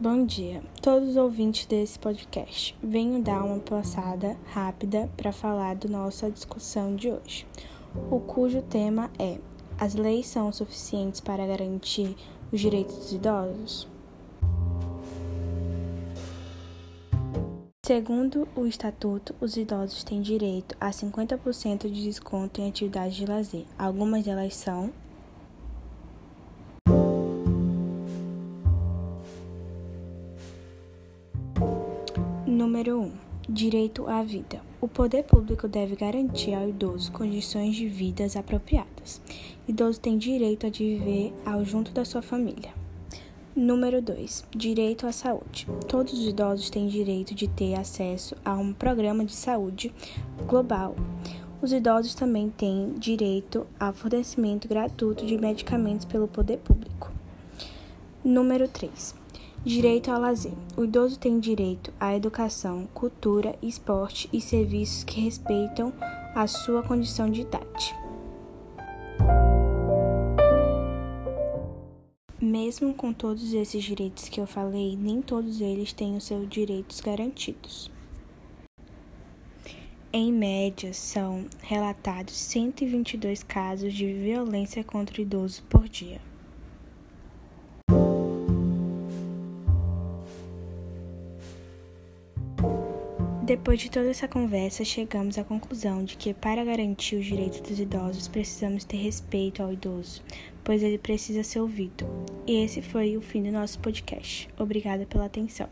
Bom dia, todos os ouvintes desse podcast. Venho dar uma passada rápida para falar da nossa discussão de hoje, o cujo tema é: As leis são suficientes para garantir os direitos dos idosos? Segundo o Estatuto, os idosos têm direito a 50% de desconto em atividades de lazer. Algumas delas são Número 1. Direito à vida. O poder público deve garantir ao idoso condições de vida apropriadas. Idoso tem direito a viver ao junto da sua família. Número 2. Direito à saúde. Todos os idosos têm direito de ter acesso a um programa de saúde global. Os idosos também têm direito ao fornecimento gratuito de medicamentos pelo poder público. Número 3. Direito ao lazer. O idoso tem direito à educação, cultura, esporte e serviços que respeitam a sua condição de idade. Mesmo com todos esses direitos que eu falei, nem todos eles têm os seus direitos garantidos. Em média, são relatados 122 casos de violência contra o idoso por dia. Depois de toda essa conversa, chegamos à conclusão de que, para garantir os direitos dos idosos, precisamos ter respeito ao idoso, pois ele precisa ser ouvido. E esse foi o fim do nosso podcast. Obrigada pela atenção.